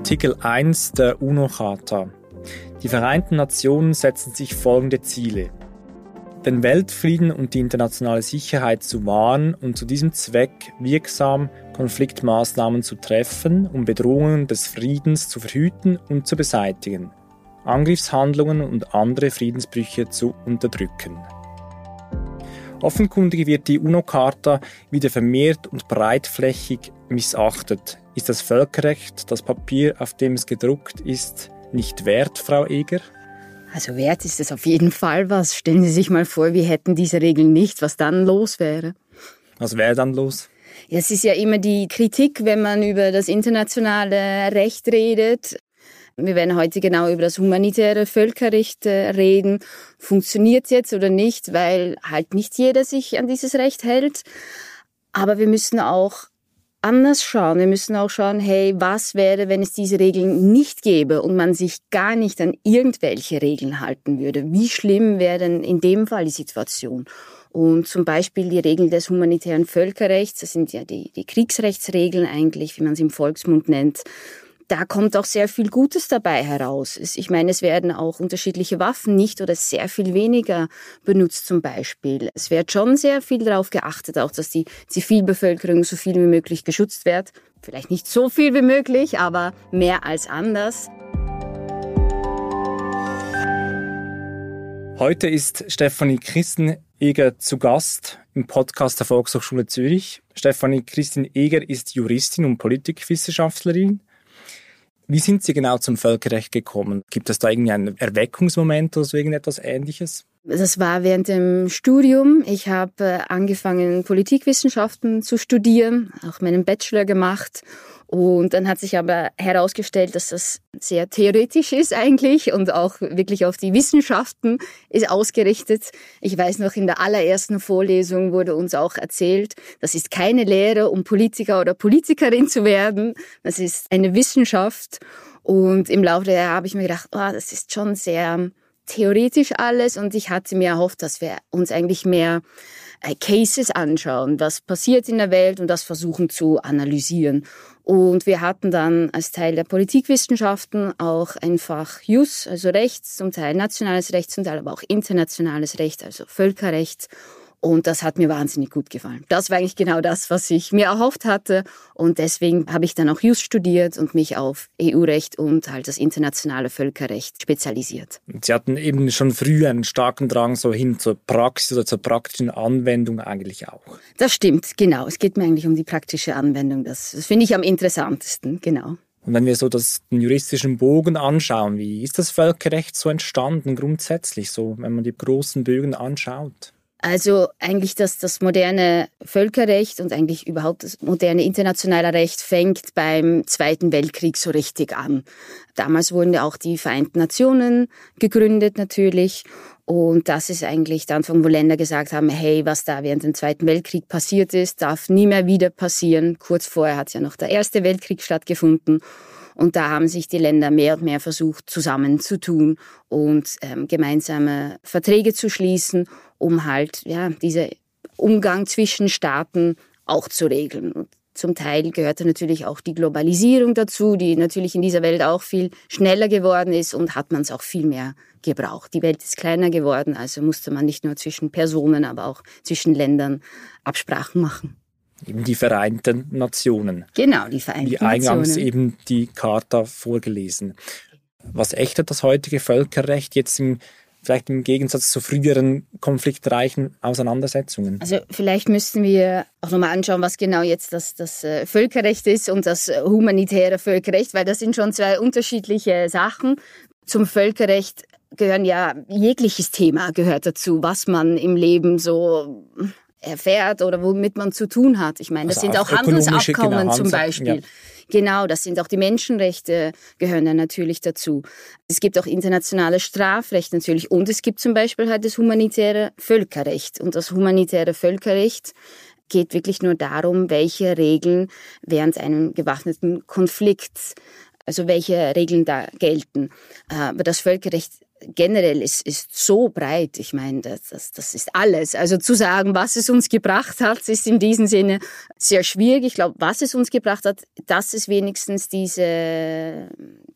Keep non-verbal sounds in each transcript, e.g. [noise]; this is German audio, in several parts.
Artikel 1 der UNO-Charta. Die Vereinten Nationen setzen sich folgende Ziele. Den Weltfrieden und die internationale Sicherheit zu wahren und zu diesem Zweck wirksam Konfliktmaßnahmen zu treffen, um Bedrohungen des Friedens zu verhüten und zu beseitigen, Angriffshandlungen und andere Friedensbrüche zu unterdrücken. Offenkundig wird die UNO-Charta wieder vermehrt und breitflächig missachtet. Ist das Völkerrecht, das Papier, auf dem es gedruckt ist, nicht wert, Frau Eger? Also wert ist es auf jeden Fall was. Stellen Sie sich mal vor, wir hätten diese Regeln nicht, was dann los wäre. Was wäre dann los? Ja, es ist ja immer die Kritik, wenn man über das internationale Recht redet. Wir werden heute genau über das humanitäre Völkerrecht äh, reden. Funktioniert es jetzt oder nicht, weil halt nicht jeder sich an dieses Recht hält. Aber wir müssen auch anders schauen. Wir müssen auch schauen, hey, was wäre, wenn es diese Regeln nicht gäbe und man sich gar nicht an irgendwelche Regeln halten würde? Wie schlimm wäre denn in dem Fall die Situation? Und zum Beispiel die Regeln des humanitären Völkerrechts, das sind ja die, die Kriegsrechtsregeln eigentlich, wie man es im Volksmund nennt, da kommt auch sehr viel Gutes dabei heraus. Ich meine, es werden auch unterschiedliche Waffen nicht oder sehr viel weniger benutzt zum Beispiel. Es wird schon sehr viel darauf geachtet, auch dass die Zivilbevölkerung so viel wie möglich geschützt wird. Vielleicht nicht so viel wie möglich, aber mehr als anders. Heute ist Stefanie Christen-Eger zu Gast im Podcast der Volkshochschule Zürich. Stefanie Christin-Eger ist Juristin und Politikwissenschaftlerin. Wie sind Sie genau zum Völkerrecht gekommen? Gibt es da irgendwie einen Erweckungsmoment oder so irgendetwas Ähnliches? Das war während dem Studium. Ich habe äh, angefangen, Politikwissenschaften zu studieren, auch meinen Bachelor gemacht. Und dann hat sich aber herausgestellt, dass das sehr theoretisch ist eigentlich und auch wirklich auf die Wissenschaften ist ausgerichtet. Ich weiß noch, in der allerersten Vorlesung wurde uns auch erzählt, das ist keine Lehre, um Politiker oder Politikerin zu werden. Das ist eine Wissenschaft. Und im Laufe der Jahre habe ich mir gedacht, oh, das ist schon sehr theoretisch alles und ich hatte mir erhofft, dass wir uns eigentlich mehr äh, Cases anschauen, was passiert in der Welt und das versuchen zu analysieren. Und wir hatten dann als Teil der Politikwissenschaften auch ein Fach Jus, also Rechts, zum Teil nationales Recht, zum Teil aber auch internationales Recht, also Völkerrecht. Und das hat mir wahnsinnig gut gefallen. Das war eigentlich genau das, was ich mir erhofft hatte. Und deswegen habe ich dann auch Just studiert und mich auf EU-Recht und halt das internationale Völkerrecht spezialisiert. Sie hatten eben schon früh einen starken Drang so hin zur Praxis oder zur praktischen Anwendung eigentlich auch. Das stimmt, genau. Es geht mir eigentlich um die praktische Anwendung. Das, das finde ich am interessantesten, genau. Und wenn wir so das, den juristischen Bogen anschauen, wie ist das Völkerrecht so entstanden grundsätzlich, so wenn man die großen Bögen anschaut? Also eigentlich das, das moderne Völkerrecht und eigentlich überhaupt das moderne internationale Recht fängt beim Zweiten Weltkrieg so richtig an. Damals wurden ja auch die Vereinten Nationen gegründet natürlich. Und das ist eigentlich der Anfang, wo Länder gesagt haben, hey, was da während dem Zweiten Weltkrieg passiert ist, darf nie mehr wieder passieren. Kurz vorher hat ja noch der Erste Weltkrieg stattgefunden. Und da haben sich die Länder mehr und mehr versucht, zusammenzutun und ähm, gemeinsame Verträge zu schließen, um halt ja, diese Umgang zwischen Staaten auch zu regeln. Und zum Teil gehörte natürlich auch die Globalisierung dazu, die natürlich in dieser Welt auch viel schneller geworden ist und hat man es auch viel mehr gebraucht. Die Welt ist kleiner geworden, also musste man nicht nur zwischen Personen, aber auch zwischen Ländern Absprachen machen eben die Vereinten Nationen. Genau, die Vereinten Nationen. Wie eingangs eben die Charta vorgelesen. Was ächtet das heutige Völkerrecht jetzt im vielleicht im Gegensatz zu früheren konfliktreichen Auseinandersetzungen? Also vielleicht müssten wir auch nochmal anschauen, was genau jetzt das, das äh, Völkerrecht ist und das äh, humanitäre Völkerrecht, weil das sind schon zwei unterschiedliche Sachen. Zum Völkerrecht gehören ja jegliches Thema gehört dazu, was man im Leben so erfährt oder womit man zu tun hat. Ich meine, das also sind auch Handelsabkommen genau, zum Beispiel. Ja. Genau, das sind auch die Menschenrechte, gehören ja natürlich dazu. Es gibt auch internationales Strafrecht natürlich und es gibt zum Beispiel halt das humanitäre Völkerrecht. Und das humanitäre Völkerrecht geht wirklich nur darum, welche Regeln während einem gewaffneten Konflikts, also welche Regeln da gelten. Aber das Völkerrecht generell ist, ist so breit. Ich meine, das, das, das ist alles. Also zu sagen, was es uns gebracht hat, ist in diesem Sinne sehr schwierig. Ich glaube, was es uns gebracht hat, dass es wenigstens diese,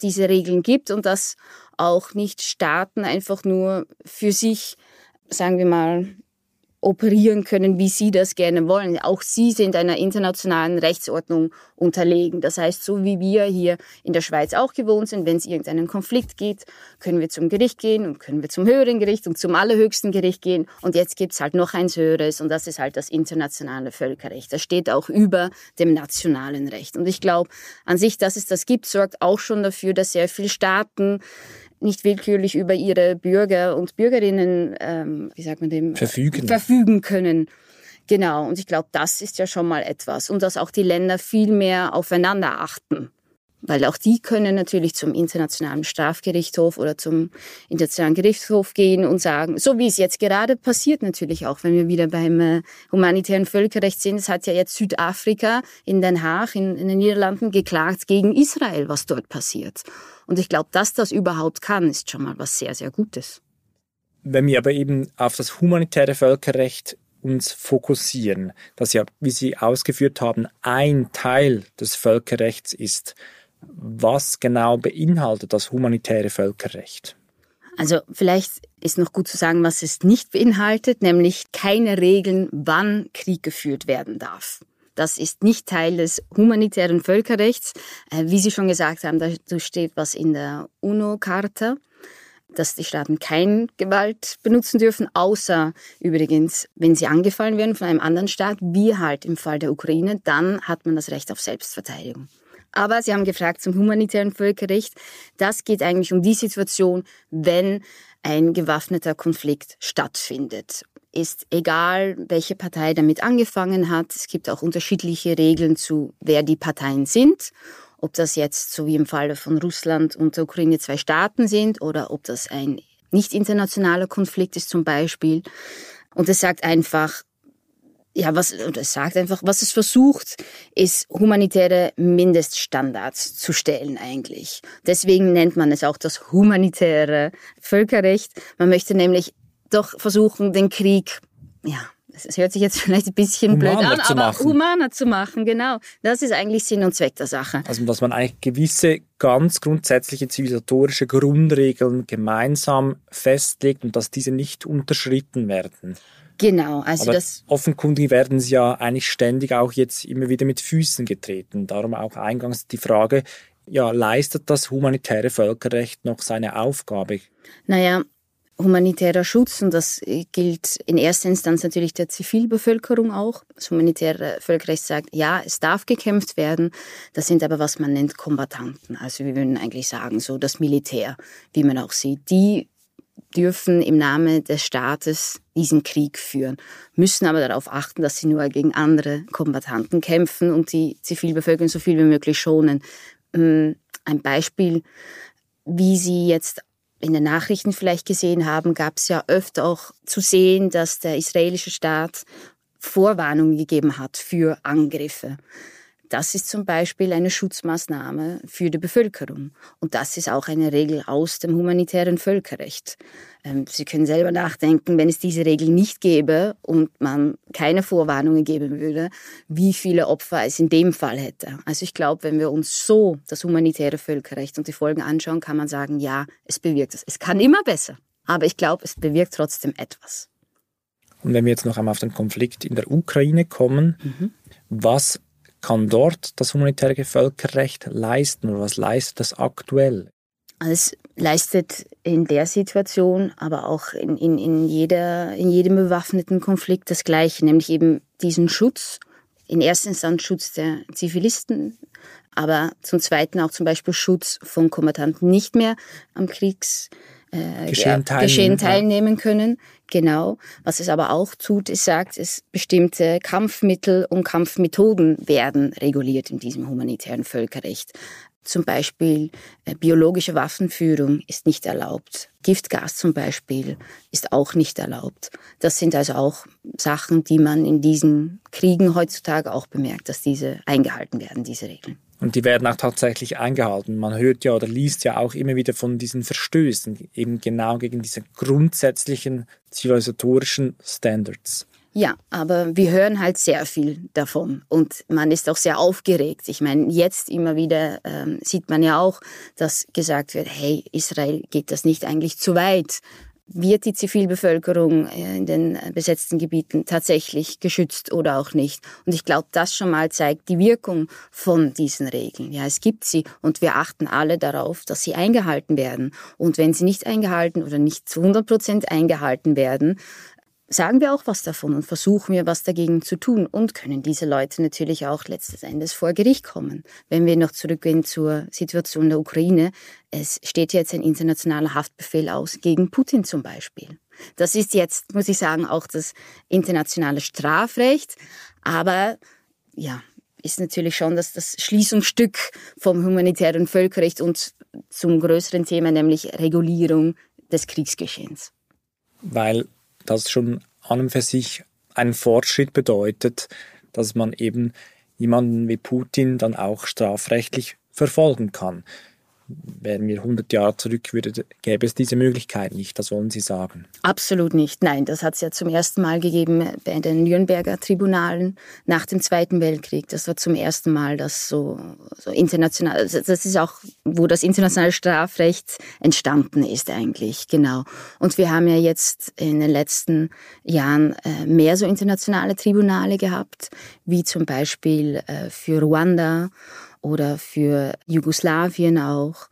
diese Regeln gibt und dass auch nicht Staaten einfach nur für sich, sagen wir mal, operieren können, wie sie das gerne wollen. Auch sie sind einer internationalen Rechtsordnung unterlegen. Das heißt, so wie wir hier in der Schweiz auch gewohnt sind, wenn es irgendeinen Konflikt gibt, können wir zum Gericht gehen und können wir zum höheren Gericht und zum allerhöchsten Gericht gehen. Und jetzt gibt's halt noch eins höheres und das ist halt das internationale Völkerrecht. Das steht auch über dem nationalen Recht. Und ich glaube, an sich, dass es das gibt, sorgt auch schon dafür, dass sehr viele Staaten nicht willkürlich über ihre Bürger und Bürgerinnen, ähm, wie sagt man dem, verfügen, verfügen können. Genau, und ich glaube, das ist ja schon mal etwas. Und dass auch die Länder viel mehr aufeinander achten. Weil auch die können natürlich zum Internationalen Strafgerichtshof oder zum Internationalen Gerichtshof gehen und sagen, so wie es jetzt gerade passiert natürlich auch, wenn wir wieder beim äh, humanitären Völkerrecht sind. Es hat ja jetzt Südafrika in Den Haag, in, in den Niederlanden, geklagt gegen Israel, was dort passiert. Und ich glaube, dass das überhaupt kann, ist schon mal was sehr, sehr Gutes. Wenn wir aber eben auf das humanitäre Völkerrecht uns fokussieren, das ja, wie Sie ausgeführt haben, ein Teil des Völkerrechts ist, was genau beinhaltet das humanitäre Völkerrecht? Also vielleicht ist noch gut zu sagen, was es nicht beinhaltet, nämlich keine Regeln, wann Krieg geführt werden darf. Das ist nicht Teil des humanitären Völkerrechts. Äh, wie Sie schon gesagt haben, da steht was in der UNO-Charta, dass die Staaten keine Gewalt benutzen dürfen, außer übrigens, wenn sie angefallen werden von einem anderen Staat, wie halt im Fall der Ukraine, dann hat man das Recht auf Selbstverteidigung. Aber Sie haben gefragt zum humanitären Völkerrecht. Das geht eigentlich um die Situation, wenn ein gewaffneter Konflikt stattfindet. Ist egal, welche Partei damit angefangen hat. Es gibt auch unterschiedliche Regeln zu, wer die Parteien sind. Ob das jetzt, so wie im Falle von Russland und der Ukraine, zwei Staaten sind oder ob das ein nicht internationaler Konflikt ist zum Beispiel. Und es sagt einfach, ja, was, es sagt einfach, was es versucht, ist humanitäre Mindeststandards zu stellen eigentlich. Deswegen nennt man es auch das humanitäre Völkerrecht. Man möchte nämlich doch versuchen, den Krieg, ja, es hört sich jetzt [laughs] vielleicht ein bisschen humaner blöd an, aber machen. humaner zu machen, genau. Das ist eigentlich Sinn und Zweck der Sache. Also, dass man eigentlich gewisse ganz grundsätzliche zivilisatorische Grundregeln gemeinsam festlegt und dass diese nicht unterschritten werden. Genau, also Aber das. Offenkundig werden sie ja eigentlich ständig auch jetzt immer wieder mit Füßen getreten. Darum auch eingangs die Frage, ja, leistet das humanitäre Völkerrecht noch seine Aufgabe? Naja, humanitärer Schutz, und das gilt in erster Instanz natürlich der Zivilbevölkerung auch. Das humanitäre Völkerrecht sagt, ja, es darf gekämpft werden. Das sind aber, was man nennt, Kombatanten. Also wir würden eigentlich sagen, so das Militär, wie man auch sieht. Die dürfen im Namen des Staates diesen Krieg führen, müssen aber darauf achten, dass sie nur gegen andere Kombattanten kämpfen und die Zivilbevölkerung so viel wie möglich schonen. Ähm, ein Beispiel, wie Sie jetzt in den Nachrichten vielleicht gesehen haben, gab es ja öfter auch zu sehen, dass der israelische Staat Vorwarnungen gegeben hat für Angriffe. Das ist zum Beispiel eine Schutzmaßnahme für die Bevölkerung. Und das ist auch eine Regel aus dem humanitären Völkerrecht. Ähm, Sie können selber nachdenken, wenn es diese Regel nicht gäbe und man keine Vorwarnungen geben würde, wie viele Opfer es in dem Fall hätte. Also ich glaube, wenn wir uns so das humanitäre Völkerrecht und die Folgen anschauen, kann man sagen, ja, es bewirkt es. Es kann immer besser, aber ich glaube, es bewirkt trotzdem etwas. Und wenn wir jetzt noch einmal auf den Konflikt in der Ukraine kommen, mhm. was kann dort das humanitäre Völkerrecht leisten oder was leistet das aktuell? Es leistet in der Situation, aber auch in, in, in, jeder, in jedem bewaffneten Konflikt das Gleiche, nämlich eben diesen Schutz, in erster Instanz Schutz der Zivilisten, aber zum Zweiten auch zum Beispiel Schutz von Kommandanten nicht mehr am Kriegs äh, Geschehen, teilnehmen, Geschehen teilnehmen können. Genau. Was es aber auch tut, ist sagt, es bestimmte Kampfmittel und Kampfmethoden werden reguliert in diesem humanitären Völkerrecht. Zum Beispiel äh, biologische Waffenführung ist nicht erlaubt. Giftgas zum Beispiel ist auch nicht erlaubt. Das sind also auch Sachen, die man in diesen Kriegen heutzutage auch bemerkt, dass diese eingehalten werden, diese Regeln. Und die werden auch tatsächlich eingehalten. Man hört ja oder liest ja auch immer wieder von diesen Verstößen, eben genau gegen diese grundsätzlichen zivilisatorischen Standards. Ja, aber wir hören halt sehr viel davon und man ist auch sehr aufgeregt. Ich meine, jetzt immer wieder ähm, sieht man ja auch, dass gesagt wird, hey, Israel geht das nicht eigentlich zu weit? Wird die Zivilbevölkerung äh, in den besetzten Gebieten tatsächlich geschützt oder auch nicht? Und ich glaube, das schon mal zeigt die Wirkung von diesen Regeln. Ja, es gibt sie und wir achten alle darauf, dass sie eingehalten werden. Und wenn sie nicht eingehalten oder nicht zu 100 Prozent eingehalten werden, sagen wir auch was davon und versuchen wir was dagegen zu tun und können diese Leute natürlich auch letztes Endes vor Gericht kommen. Wenn wir noch zurückgehen zur Situation der Ukraine, es steht jetzt ein internationaler Haftbefehl aus gegen Putin zum Beispiel. Das ist jetzt, muss ich sagen, auch das internationale Strafrecht, aber ja, ist natürlich schon das, das Schließungsstück vom humanitären Völkerrecht und zum größeren Thema, nämlich Regulierung des Kriegsgeschehens. Weil das schon an und für sich einen Fortschritt bedeutet, dass man eben jemanden wie Putin dann auch strafrechtlich verfolgen kann wären wir 100 Jahre zurück, würde, gäbe es diese Möglichkeit nicht. Das wollen Sie sagen? Absolut nicht. Nein, das hat es ja zum ersten Mal gegeben bei den Nürnberger Tribunalen nach dem Zweiten Weltkrieg. Das war zum ersten Mal, dass so, so international, also das ist auch, wo das internationale Strafrecht entstanden ist eigentlich, genau. Und wir haben ja jetzt in den letzten Jahren äh, mehr so internationale Tribunale gehabt, wie zum Beispiel äh, für Ruanda oder für Jugoslawien auch.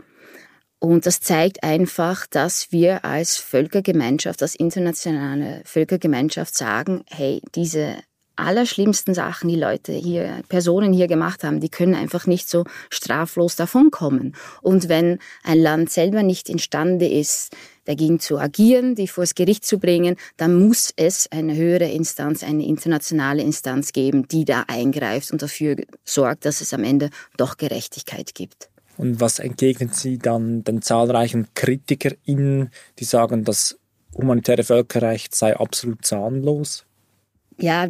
Und das zeigt einfach, dass wir als Völkergemeinschaft, als internationale Völkergemeinschaft sagen, hey, diese allerschlimmsten Sachen, die Leute hier, Personen hier gemacht haben, die können einfach nicht so straflos davonkommen. Und wenn ein Land selber nicht imstande ist, dagegen zu agieren, die vor das Gericht zu bringen, dann muss es eine höhere Instanz, eine internationale Instanz geben, die da eingreift und dafür sorgt, dass es am Ende doch Gerechtigkeit gibt. Und was entgegnen Sie dann den zahlreichen KritikerInnen, die sagen, das humanitäre Völkerrecht sei absolut zahnlos? Ja,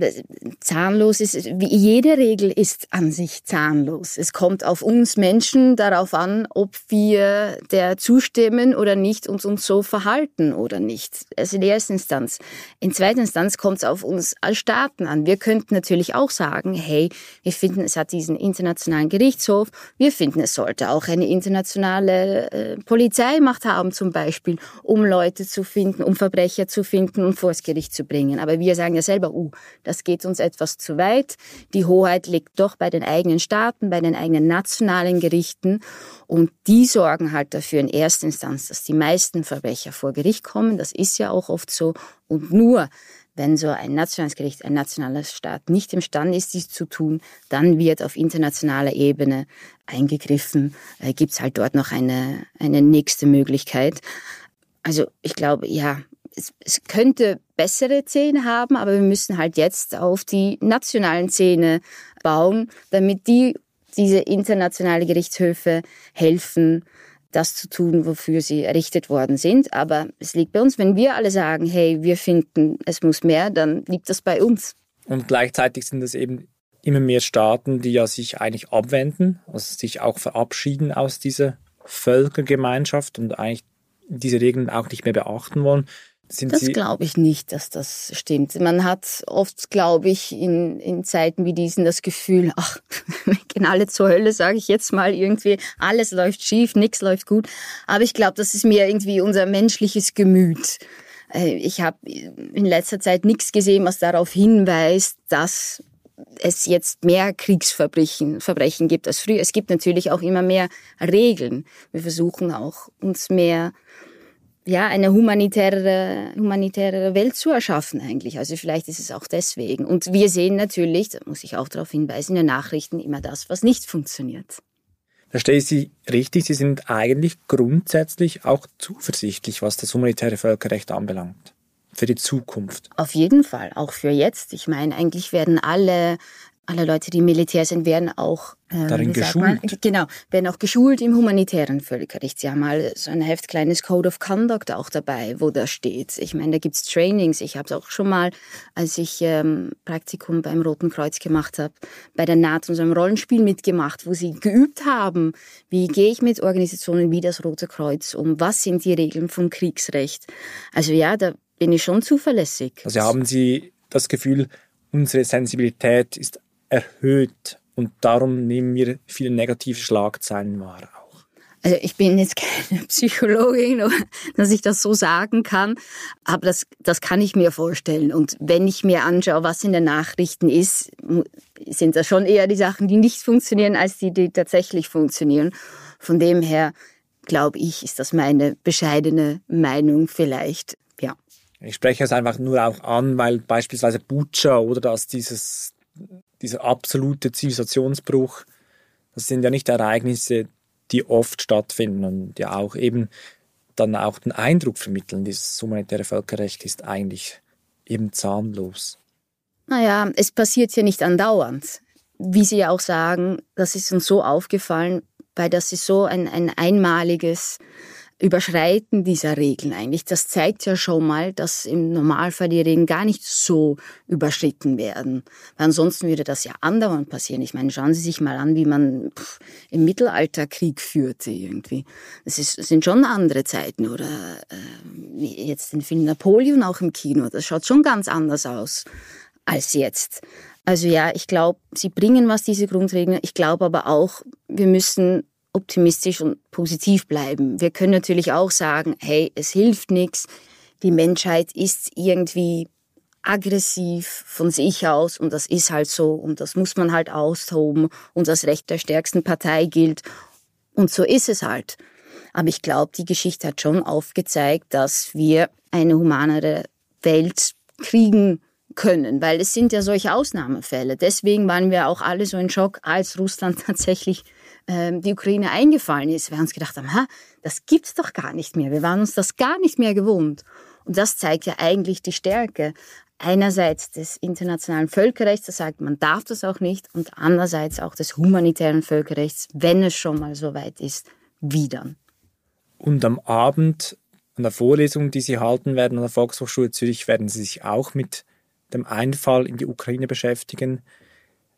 zahnlos ist, wie jede Regel ist an sich zahnlos. Es kommt auf uns Menschen darauf an, ob wir der zustimmen oder nicht und uns so verhalten oder nicht. Also in erster Instanz. In zweiter Instanz kommt es auf uns als Staaten an. Wir könnten natürlich auch sagen, hey, wir finden, es hat diesen internationalen Gerichtshof. Wir finden, es sollte auch eine internationale äh, Polizeimacht haben, zum Beispiel, um Leute zu finden, um Verbrecher zu finden und vor das Gericht zu bringen. Aber wir sagen ja selber, uh, das geht uns etwas zu weit. Die Hoheit liegt doch bei den eigenen Staaten, bei den eigenen nationalen Gerichten. Und die sorgen halt dafür in erster Instanz, dass die meisten Verbrecher vor Gericht kommen. Das ist ja auch oft so. Und nur wenn so ein nationales Gericht, ein nationaler Staat nicht imstande ist, dies zu tun, dann wird auf internationaler Ebene eingegriffen, äh, gibt es halt dort noch eine, eine nächste Möglichkeit. Also ich glaube, ja, es, es könnte bessere Zähne haben, aber wir müssen halt jetzt auf die nationalen Zähne bauen, damit die diese internationale Gerichtshöfe helfen, das zu tun, wofür sie errichtet worden sind. Aber es liegt bei uns, wenn wir alle sagen, hey, wir finden, es muss mehr, dann liegt das bei uns. Und gleichzeitig sind es eben immer mehr Staaten, die ja sich eigentlich abwenden, also sich auch verabschieden aus dieser Völkergemeinschaft und eigentlich diese Regeln auch nicht mehr beachten wollen. Sind das glaube ich nicht, dass das stimmt. Man hat oft, glaube ich, in, in Zeiten wie diesen das Gefühl, [laughs] ach, wir gehen alle zur Hölle, sage ich jetzt mal irgendwie, alles läuft schief, nichts läuft gut. Aber ich glaube, das ist mir irgendwie unser menschliches Gemüt. Äh, ich habe in letzter Zeit nichts gesehen, was darauf hinweist, dass es jetzt mehr Kriegsverbrechen Verbrechen gibt als früher. Es gibt natürlich auch immer mehr Regeln. Wir versuchen auch uns mehr ja, eine humanitäre, humanitäre Welt zu erschaffen eigentlich. Also vielleicht ist es auch deswegen. Und wir sehen natürlich, da muss ich auch darauf hinweisen, in den Nachrichten immer das, was nicht funktioniert. Verstehe ich Sie richtig, Sie sind eigentlich grundsätzlich auch zuversichtlich, was das humanitäre Völkerrecht anbelangt. Für die Zukunft. Auf jeden Fall, auch für jetzt. Ich meine, eigentlich werden alle alle Leute, die Militär sind, werden auch äh, darin geschult. Genau, werden auch geschult im humanitären Völkerrecht. Sie haben mal so ein Heft kleines Code of Conduct auch dabei, wo da steht. Ich meine, da gibt's Trainings. Ich habe es auch schon mal, als ich ähm, Praktikum beim Roten Kreuz gemacht habe, bei der NATO so einem Rollenspiel mitgemacht, wo sie geübt haben, wie gehe ich mit Organisationen wie das Rote Kreuz um? Was sind die Regeln vom Kriegsrecht? Also ja, da bin ich schon zuverlässig. Also haben Sie das Gefühl, unsere Sensibilität ist erhöht und darum nehmen wir viele negative Schlagzeilen wahr auch. Also ich bin jetzt [laughs] keine Psychologin, dass ich das so sagen kann, aber das, das kann ich mir vorstellen. Und wenn ich mir anschaue, was in den Nachrichten ist, sind das schon eher die Sachen, die nicht funktionieren, als die, die tatsächlich funktionieren. Von dem her glaube ich, ist das meine bescheidene Meinung vielleicht. Ja. Ich spreche es einfach nur auch an, weil beispielsweise Butcher oder dass dieses dieser absolute Zivilisationsbruch, das sind ja nicht Ereignisse, die oft stattfinden und ja auch eben dann auch den Eindruck vermitteln, dieses humanitäre Völkerrecht ist eigentlich eben zahnlos. Naja, es passiert ja nicht andauernd. Wie Sie ja auch sagen, das ist uns so aufgefallen, weil das ist so ein, ein einmaliges Überschreiten dieser Regeln eigentlich. Das zeigt ja schon mal, dass im Normalfall die Regeln gar nicht so überschritten werden. Weil ansonsten würde das ja andauernd passieren. Ich meine, schauen Sie sich mal an, wie man pff, im Mittelalter Krieg führte irgendwie. Das sind schon andere Zeiten. Oder äh, jetzt den Film Napoleon auch im Kino. Das schaut schon ganz anders aus als jetzt. Also ja, ich glaube, sie bringen was, diese Grundregeln. Ich glaube aber auch, wir müssen optimistisch und positiv bleiben. Wir können natürlich auch sagen, hey, es hilft nichts, die Menschheit ist irgendwie aggressiv von sich aus und das ist halt so und das muss man halt austoben und das Recht der stärksten Partei gilt und so ist es halt. Aber ich glaube, die Geschichte hat schon aufgezeigt, dass wir eine humanere Welt kriegen können, weil es sind ja solche Ausnahmefälle. Deswegen waren wir auch alle so in Schock, als Russland [laughs] tatsächlich ähm, die Ukraine eingefallen ist. Wir haben uns gedacht, ha, das gibt's doch gar nicht mehr. Wir waren uns das gar nicht mehr gewohnt. Und das zeigt ja eigentlich die Stärke einerseits des internationalen Völkerrechts, das sagt, man darf das auch nicht, und andererseits auch des humanitären Völkerrechts, wenn es schon mal so weit ist, wie dann. Und am Abend an der Vorlesung, die Sie halten werden an der Volkshochschule Zürich, werden Sie sich auch mit dem Einfall in die Ukraine beschäftigen.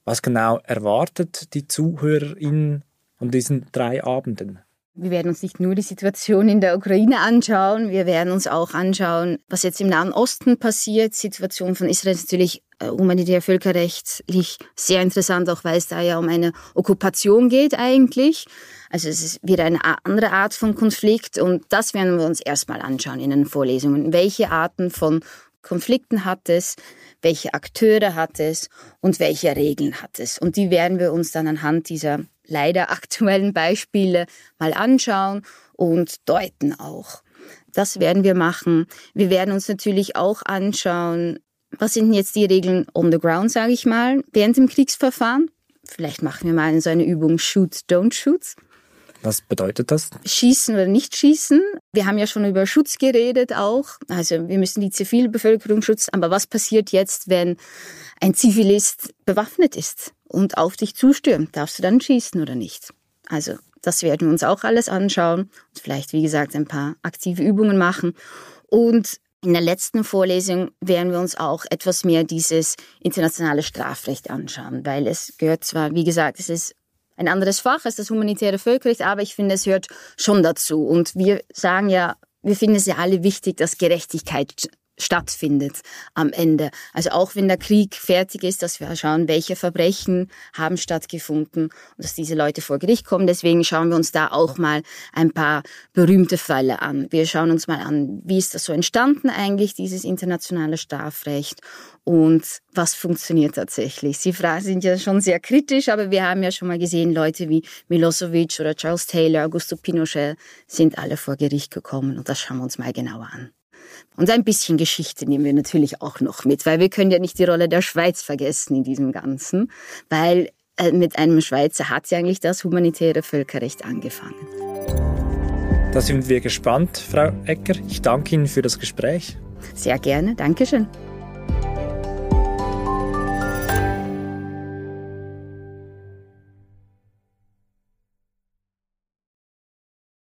Was genau erwartet die ZuhörerInnen an diesen drei Abenden? Wir werden uns nicht nur die Situation in der Ukraine anschauen, wir werden uns auch anschauen, was jetzt im Nahen Osten passiert. Die Situation von Israel ist natürlich äh, humanitär völkerrechtlich sehr interessant, auch weil es da ja um eine Okkupation geht eigentlich. Also es ist wieder eine andere Art von Konflikt und das werden wir uns erstmal anschauen in den Vorlesungen. Welche Arten von Konflikten hat es, welche Akteure hat es und welche Regeln hat es. Und die werden wir uns dann anhand dieser leider aktuellen Beispiele mal anschauen und deuten auch. Das werden wir machen. Wir werden uns natürlich auch anschauen, was sind jetzt die Regeln on the ground, sage ich mal, während dem Kriegsverfahren. Vielleicht machen wir mal so eine Übung Shoot, Don't Shoot. Was bedeutet das? Schießen oder nicht schießen. Wir haben ja schon über Schutz geredet auch. Also wir müssen die Zivilbevölkerung schützen. Aber was passiert jetzt, wenn ein Zivilist bewaffnet ist und auf dich zustürmt? Darfst du dann schießen oder nicht? Also das werden wir uns auch alles anschauen und vielleicht, wie gesagt, ein paar aktive Übungen machen. Und in der letzten Vorlesung werden wir uns auch etwas mehr dieses internationale Strafrecht anschauen, weil es gehört zwar, wie gesagt, es ist ein anderes Fach als das humanitäre Völkerrecht, aber ich finde, es hört schon dazu. Und wir sagen ja, wir finden es ja alle wichtig, dass Gerechtigkeit stattfindet am Ende. Also auch wenn der Krieg fertig ist, dass wir schauen, welche Verbrechen haben stattgefunden und dass diese Leute vor Gericht kommen. Deswegen schauen wir uns da auch mal ein paar berühmte Fälle an. Wir schauen uns mal an, wie ist das so entstanden eigentlich, dieses internationale Strafrecht und was funktioniert tatsächlich. Sie sind ja schon sehr kritisch, aber wir haben ja schon mal gesehen, Leute wie Milosevic oder Charles Taylor, Augusto Pinochet sind alle vor Gericht gekommen und das schauen wir uns mal genauer an. Und ein bisschen Geschichte nehmen wir natürlich auch noch mit, weil wir können ja nicht die Rolle der Schweiz vergessen in diesem Ganzen, weil äh, mit einem Schweizer hat ja eigentlich das humanitäre Völkerrecht angefangen. Da sind wir gespannt, Frau Ecker. Ich danke Ihnen für das Gespräch. Sehr gerne. Dankeschön.